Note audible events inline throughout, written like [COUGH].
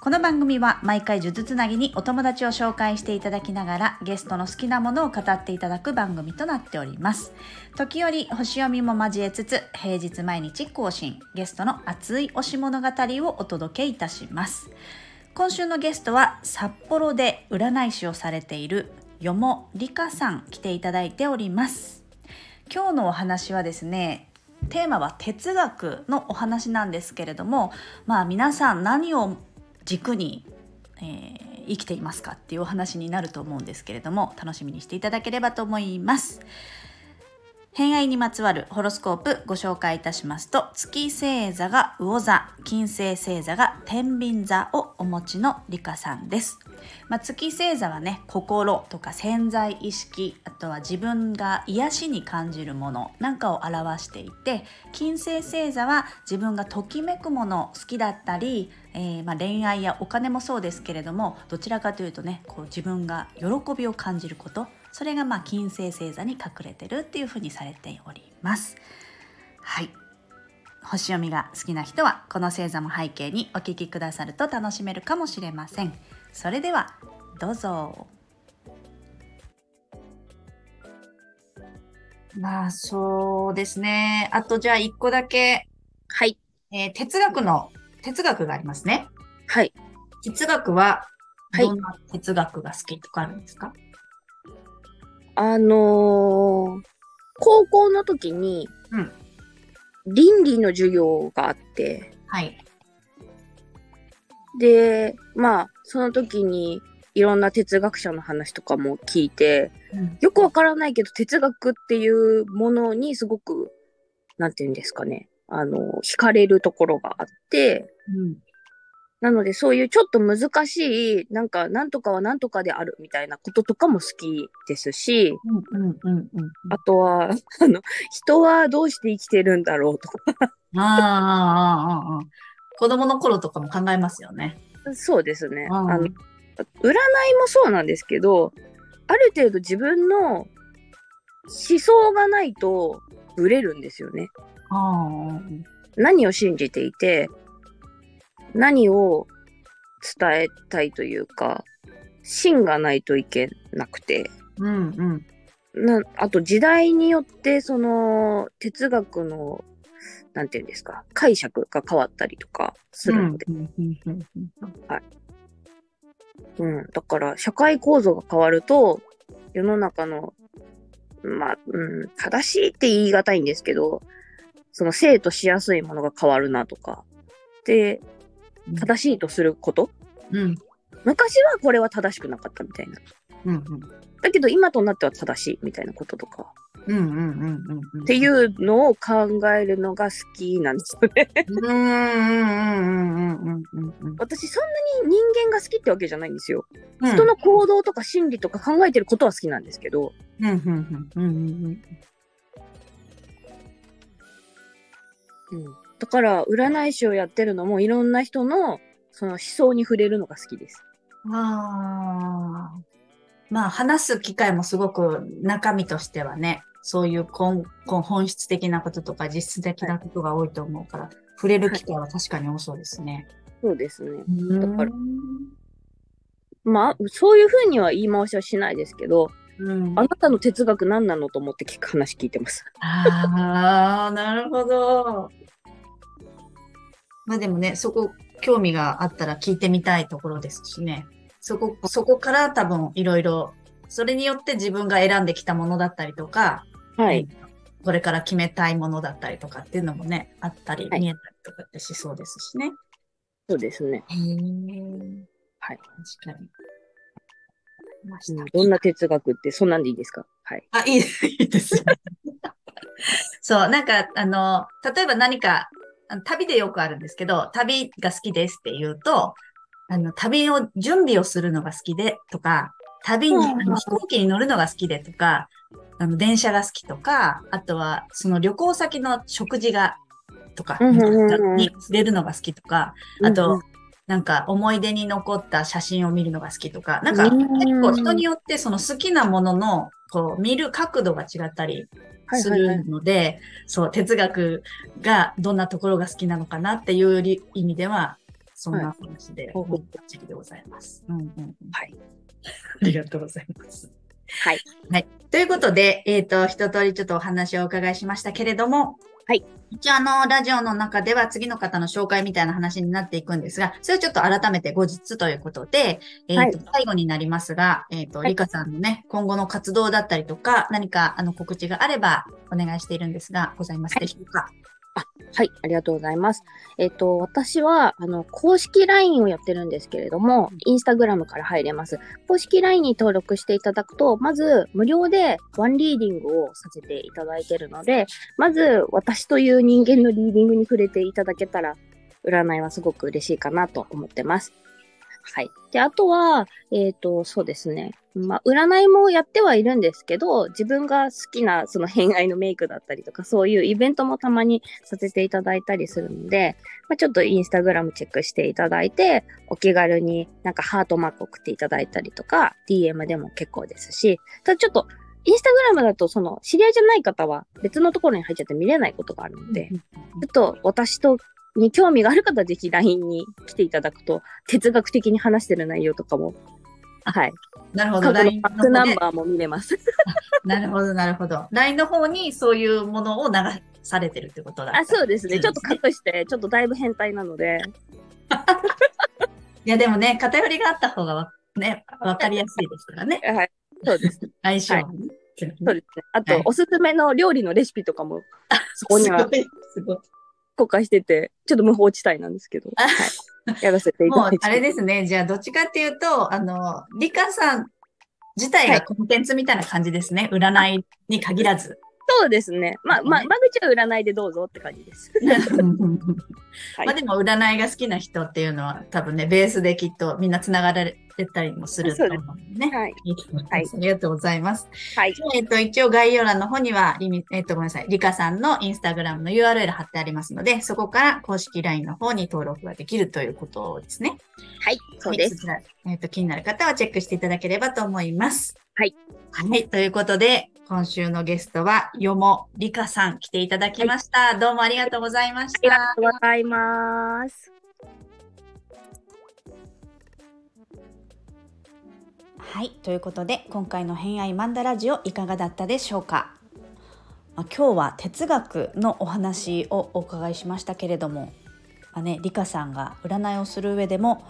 この番組は毎回呪術つなぎにお友達を紹介していただきながらゲストの好きなものを語っていただく番組となっております。時折星読みも交えつつ平日毎日更新ゲストの熱い推し物語をお届けいたします。今週のゲストは札幌で占い師をされているよもりかさん来ていただいております。今日のお話はですねテーマは哲学のお話なんですけれどもまあ皆さん何を軸に、えー、生きていますかっていうお話になると思うんですけれども楽しみにしていただければと思います。偏愛にまつわるホロスコープご紹介いたしますと月星座が魚座金星星座が天秤座をお持ちのリカさんです、まあ、月星座はね心とか潜在意識あとは自分が癒しに感じるものなんかを表していて金星星座は自分がときめくもの好きだったり、えー、ま、恋愛やお金もそうですけれどもどちらかというとねこう自分が喜びを感じることそれがまあ金星星座に隠れてるっていうふうにされております。はい。星読みが好きな人はこの星座も背景にお聞きくださると楽しめるかもしれません。それではどうぞ。まあそうですね。あとじゃあ一個だけ。はい、えー、哲学の哲学がありますね。はい。哲学はどんな哲学が好きとかあるんですか、はいあのー、高校の時に、うん、倫理の授業があって、はい。で、まあ、その時にいろんな哲学者の話とかも聞いて、うん、よくわからないけど、哲学っていうものにすごく、なんていうんですかね、あの、惹かれるところがあって、うん、なので、そういうちょっと難しい、なんか、なんとかはなんとかであるみたいなこととかも好きですし、あとは、[LAUGHS] あの、人はどうして生きてるんだろうとか。ああ、子供の頃とかも考えますよね。そうですね。あの、占いもそうなんですけど、ある程度自分の思想がないとブレるんですよね。何を信じていて、何を伝えたいというか、芯がないといけなくて、うんうん、なあと時代によってその哲学のなんていうんですか解釈が変わったりとかするので、はい。うん、だから社会構造が変わると世の中のまあ、うん、正しいって言い難いんですけどその生徒しやすいものが変わるなとか。で正しいとすること、うん、昔はこれは正しくなかったみたいな。うんうん、だけど今となっては正しいみたいなこととか。っていうのを考えるのが好きなんですよね。私そんなに人間が好きってわけじゃないんですよ。うん、人の行動とか心理とか考えてることは好きなんですけど。だから占い師をやってるのもいろんな人のその思想に触れるのが好きです。ああ。まあ話す機会もすごく中身としてはね、そういう根本本質的なこととか実質的なことが多いと思うから、はい、触れる機会は確かに多そうですね。そうですね。だから、まあ、そういうふうには言い回しはしないですけど、うん、あなたの哲学何なのと思って聞く話聞いてます。ああ、なるほど。まあでもね、そこ興味があったら聞いてみたいところですしね。そこ、そこから多分いろいろ、それによって自分が選んできたものだったりとか、はい。これから決めたいものだったりとかっていうのもね、あったり、見えたりとかってしそうですしね。そうですね。へはい。確かに。どんな哲学ってそんなんでいいですか？はい。あ、いいです、いいです。[LAUGHS] そう、なんか、あの、例えば何か旅でよくあるんですけど、旅が好きですって言うと、あの、旅の準備をするのが好きでとか、旅に、あの飛行機に乗るのが好きでとか、あの、電車が好きとか、あとは、その旅行先の食事がとか、に触れるのが好きとか、あとん、なんか思い出に残った写真を見るのが好きとか、なんかうん。結構人によってその好きなものの、こう見る角度が違ったりすはいはいはいるので、そう、哲学がどんなところが好きなのかなっていうり意味では、そんな話で、ほうほうバッチリでございます。うんうんうんはい。[LAUGHS] ありがとうございます。はい。はい。ということで、えっ、と、一通りちょっとお話をお伺いしましたけれども、はい。一応あの、ラジオの中では次の方の紹介みたいな話になっていくんですが、それをちょっと改めて後日ということで、えっ、と、最後になりますが、えっ、と、はいリカさんのね、今後の活動だったりとか、何かあの告知があればお願いしているんですが、ございますでしょうか？はい、ありがとうございます。えっ、と、私は、あの、公式 LINE をやってるんですけれども、インスタグラムから入れます。公式 LINE に登録していただくと、まず、無料でワンリーディングをさせていただいてるので、まず、私という人間のリーディングに触れていただけたら、占いはすごく嬉しいかなと思ってます。はい。で、あとは、えっ、と、そうですね。まあ、占いもやってはいるんですけど、自分が好きな、その偏愛のメイクだったりとか、そういうイベントもたまにさせていただいたりするので、まあ、ちょっとインスタグラムチェックしていただいて、お気軽になんかハートマーク送っていただいたりとか、DM でも結構ですし、ただちょっと、インスタグラムだと、その、知り合いじゃない方は別のところに入っちゃって見れないことがあるので、ちょっと私とに興味がある方はぜひ LINE に来ていただくと、哲学的に話してる内容とかも、はい。なるほど。過去の LINE バックナンバーも見れます。なるほど、なるほど。LINE の方にそういうものを流されてるってことだあ、そうですね。ちょっとか隠して、ちょっとだいぶ変態なので、[LAUGHS] いや、でもね、偏りがあった方がわね、わかりやすいですからね。[LAUGHS] はい。そうですね。相性はね。そうですね。あと、はいおすすめの料理のレシピとかも、そこには。公開してて、ちょっと無法地帯なんですけど、あはい。[LAUGHS] やらせていただい、て。もうあれですね。じゃあ、どっちかっていうと、あの、リカさん自体はいがコンテンツみたいな感じですね。占いに限らず。そうですね。まあ、まあ、間口は占いでどうぞって感じです。[LAUGHS] はいまあでも占いが好きな人っていうのは多分ね、ベースできっとみんな繋がられたりもすると思うのでね。はい。はいありがとうございます。はい。えっと、一応概要欄の方にはリミ、えっと、ごめんなさい。リカさんのインスタグラムの URL 貼ってありますので、そこから公式 LINE の方に登録ができるということですね。はい。そうです。はいえっと、気になる方はチェックしていただければと思います。はい。はい。ということで、今週のゲストは、よもりかさん来ていただきました。どうもありがとうございましありがた。とうございます。はい。ということで、今回の偏愛マンダラジオいかがだったでしょうか？まあ、今日は哲学のお話をお伺いしましたけれども、まあね、リカさんが占いをする上でも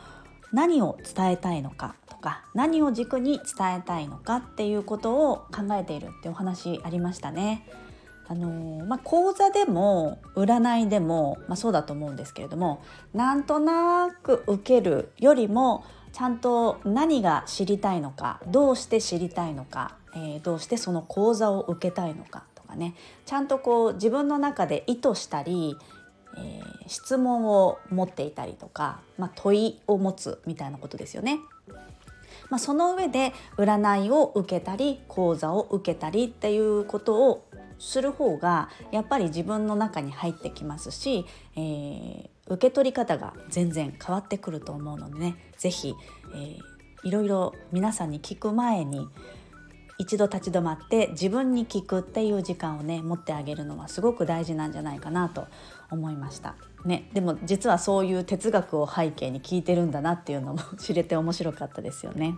何を伝えたいのかとか何を軸に伝えたいのかっていうことを考えているってお話ありましたね。あのまあ、講座でも占いでも、まあ、そうだと思うんですけれどもなんとなく受けるよりもちゃんと何が知りたいのかどうして知りたいのか、えーどうしてその講座を受けたいのかとかねちゃんとこう自分の中で意図したり、えー質問を持っていたりとか、まあ、問いを持つみたいなことですよね。まあ、その上で占いを受けたり講座を受けたりっていうことをする方がやっぱり自分の中に入ってきますし、えー受け取り方が全然変わってくると思うのでね是非、えーいろいろ皆さんに聞く前に一度立ち止まって自分に聞くっていう時間をね持ってあげるのはすごく大事なんじゃないかなと思いました。ね、でも実はそういう哲学を背景に聞いてるんだなっていうのも知れて面白かったですよね。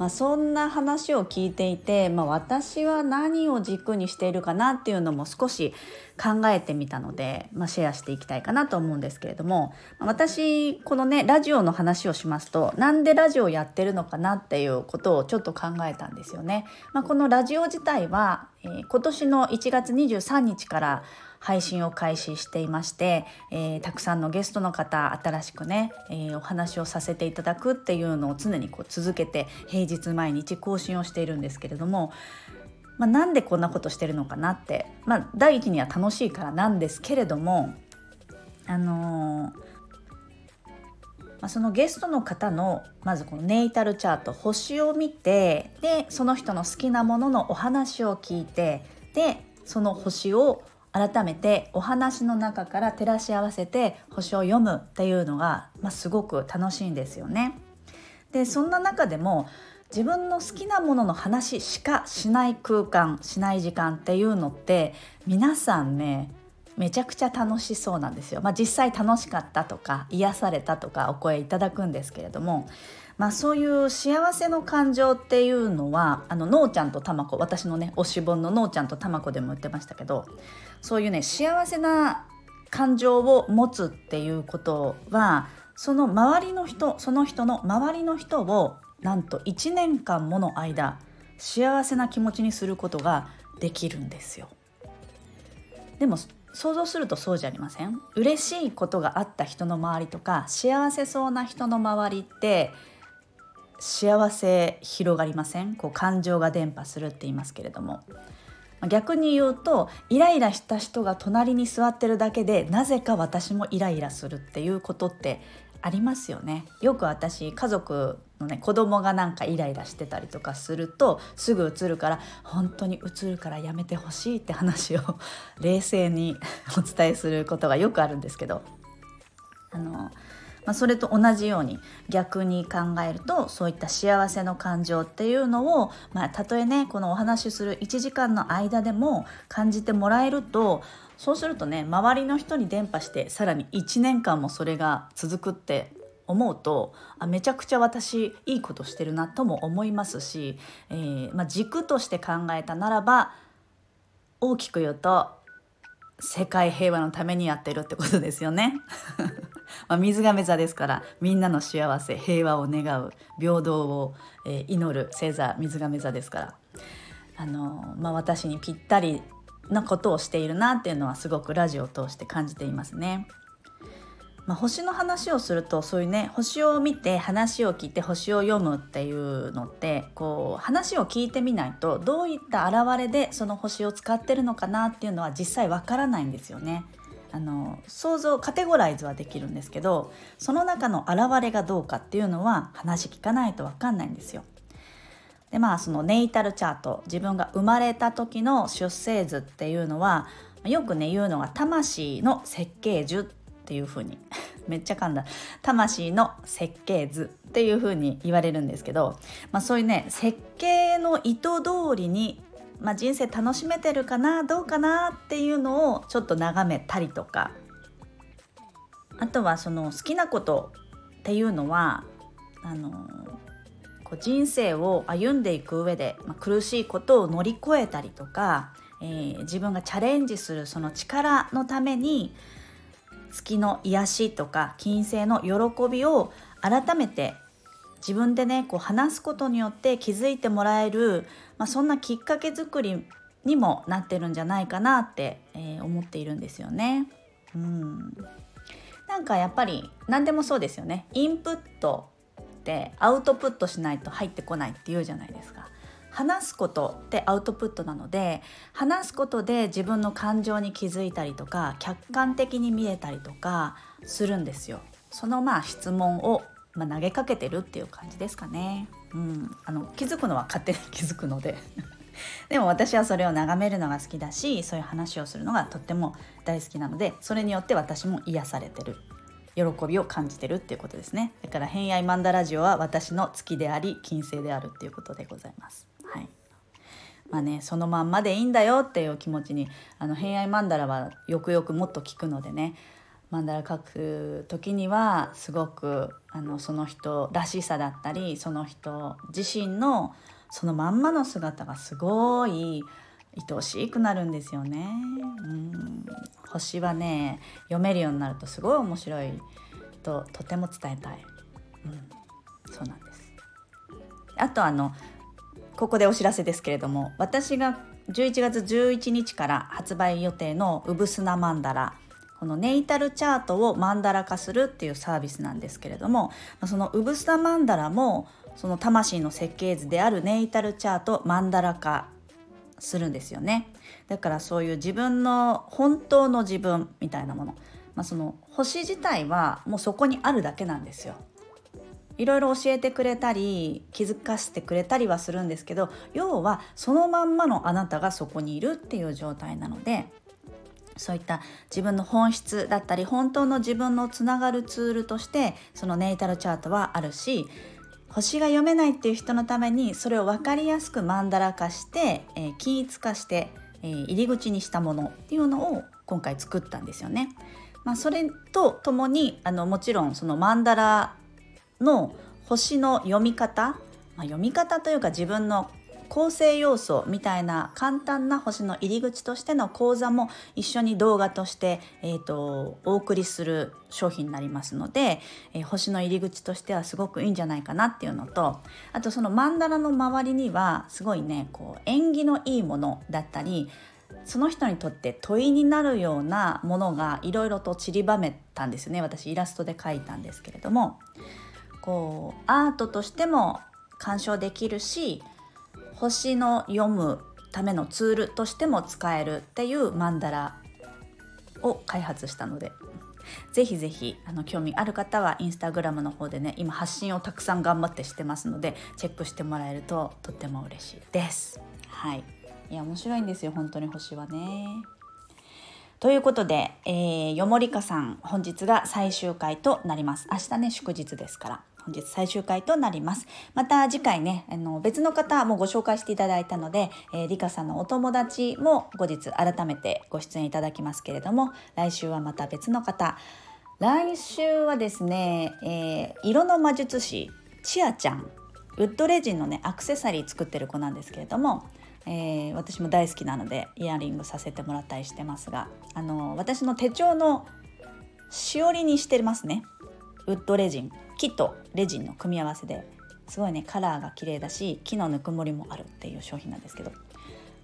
まあ、そんな話を聞いていて、まあ、私は何を軸にしているかなっていうのも少し考えてみたので、まあ、シェアしていきたいかなと思うんですけれども私このねラジオの話をしますとなんでラジオやってるのかなっていうことをちょっと考えたんですよね。まあ、このラジオ自体は、えー今年の1月23日から配信を開始していまして、えーたくさんのゲストの方新しくね、えーお話をさせていただくっていうのを常にこう続けて平日毎日更新をしているんですけれども、まあ、なんでこんなことしてるのかなって、まあ、第一には楽しいからなんですけれどもあのーまあ、そのゲストの方のまずこのネイタルチャート星を見てでその人の好きなもののお話を聞いてでその星を改めてお話の中から照らし合わせて星を読むっていうのが、まあ、すごく楽しいんですよね。でそんな中でも自分の好きなものの話しかしない空間しない時間っていうのって皆さんねめちゃくちゃ楽しそうなんですよ。まあ、実際楽しかったとか癒されたとかお声いただくんですけれども、まあ、そういう幸せの感情っていうのはあののーちゃんとたまこ私のね推し本ののーちゃんとたまこでも言ってましたけどそういうね幸せな感情を持つっていうことはその周りの人その人の周りの人をなんと1年間もの間幸せな気持ちにすることができるんですよ。でも想像するとそうじゃありません？嬉しいことがあった人の周りとか幸せそうな人の周りって幸せ広がりません？こう感情が伝播するって言いますけれども。逆に言うとイライラした人が隣に座ってるだけでなぜか私もイライラするっていうことってありますよね。よく私家族のね子供がなんかイライラしてたりとかするとすぐ映るから本当に映るからやめてほしいって話を [LAUGHS] 冷静に [LAUGHS] お伝えすることがよくあるんですけどあのまあ、それと同じように逆に考えるとそういった幸せの感情っていうのを、まあ、たとえねこのお話しする1時間の間でも感じてもらえるとそうするとね周りの人に伝播してさらに1年間もそれが続くって思うとあめちゃくちゃ私いいことしてるなとも思いますし、えー、まあ、軸として考えたならば大きく言うと世界平和のためにやってるってことですよね。[LAUGHS] まあ、水亀座ですからみんなの幸せ平和を願う平等を、えー、祈る星座水亀座ですから、あのまあ、私にぴったりなことをしているなっていうのはすごくラジオを通して感じていますね。まあ、星の話をするとそういうね星を見て話を聞いて星を読むっていうのってこう話を聞いてみないとどういった現れでその星を使ってるのかなっていうのは実際わからないんですよね。あの想像カテゴライズはできるんですけどその中の現れがどうかっていうのは話聞かないと分かんないんですよ。でまあそのネイタルチャート自分が生まれた時の出生図っていうのはよくね言うのが魂の設計図っていう風にめっちゃ噛んだ。魂の設計図っていう風に言われるんですけど、まあ、そういうね設計の意図通りにまあ、人生楽しめてるかなどうかなっていうのをちょっと眺めたりとか。あとはその好きなことっていうのはあのこう人生を歩んでいく上で、まあ、苦しいことを乗り越えたりとか、えー、自分がチャレンジするその力のために月の癒しとか金星の喜びを改めて自分でねこう話すことによって気づいてもらえる、まあ、そんなきっかけ作りにもなってるんじゃないかなって、えー、思っているんですよね。うんなんかやっぱり何でもそうですよねインプットってアウトプットしないと入ってこないっていうじゃないですか。話すことってアウトプットなので話すことで自分の感情に気づいたりとか客観的に見えたりとかするんですよ。そのまあ質問をまあ、投げかけてるっていう感じですかね。うん、あの気づくのは勝手に気づくので。[LAUGHS] でも私はそれを眺めるのが好きだしそういう話をするのがとっても大好きなのでそれによって私も癒されてる。喜びを感じてるっていうことですね。だから偏愛マンダラジオは私の月であり金星であるっていうことでございます。まあねそのまんまでいいんだよっていう気持ちにあの偏愛マンダラはよくよくもっと聞くのでねマンダラ書く時にはすごくあのその人らしさだったりその人自身のそのまんまの姿がすごい愛おしくなるんですよね。うん星はね読めるようになるとすごい面白いととても伝えたい。うん、そうなんです。あとあのここでお知らせですけれども私が11月11日から発売予定の「うぶすなマンダラ」このネイタルチャートをマンダラ化するっていうサービスなんですけれどもそのウブスタマンダラもその魂の設計図であるネイタルチャートマンダラ化するんですよね。だからそういう自分の本当の自分みたいなもの、まあ、その星自体はもうそこにあるだけなんですよ。いろいろ教えてくれたり気づかせてくれたりはするんですけど要はそのまんまのあなたがそこにいるっていう状態なのでそういった自分の本質だったり本当の自分のつながるツールとしてそのネイタルチャートはあるし星が読めないっていう人のためにそれを分かりやすくマンダラ化して、えー、均一化して、えー、入り口にしたものっていうのを今回作ったんですよね。まあ、それとともにあのもちろんそのマンダラの星の読み方、まあ、読み方というか自分の構成要素みたいな簡単な星の入り口としての講座も一緒に動画として、えーと、お送りする商品になりますので、えー、星の入り口としてはすごくいいんじゃないかなっていうのとあとその曼荼羅の周りにはすごいねこう縁起のいいものだったりその人にとって問いになるようなものがいろいろと散りばめたんですね。私イラストで描いたんですけれども。こうアートとしても鑑賞できるし星の読むためのツールとしても使えるっていうマンダラを開発したのでぜひぜひあの興味ある方はインスタグラムの方でね今発信をたくさん頑張ってしてますのでチェックしてもらえるととっても嬉しいです。はいいや面白いんですよ本当に星はね。ということで、えー、よもりかさん本日が最終回となります。明日ね祝日ですから。本日最終回となります。また次回ね、あの別の方もご紹介していただいたので、えー、リカさんのお友達も後日改めてご出演いただきますけれども、来週はまた別の方。来週はですね、えー、色の魔術師、チアちゃん、ウッドレジンのね、アクセサリー作ってる子なんですけれども、えー、私も大好きなのでイヤリングさせてもらったりしてますがあの私の手帳のしおりにしてますねウッドレジン木とレジンの組み合わせですごいねカラーが綺麗だし木のぬくもりもあるっていう商品なんですけど、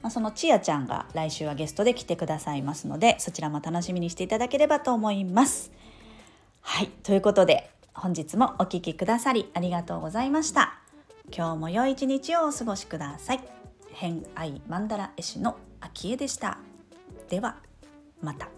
まあ、そのちやちゃんが来週はゲストで来てくださいますのでそちらも楽しみにしていただければと思います。はいということで本日もお聴きくださりありがとうございました。今日も良い一日をお過ごしください。偏愛マンダラ絵師の秋江でしたではまた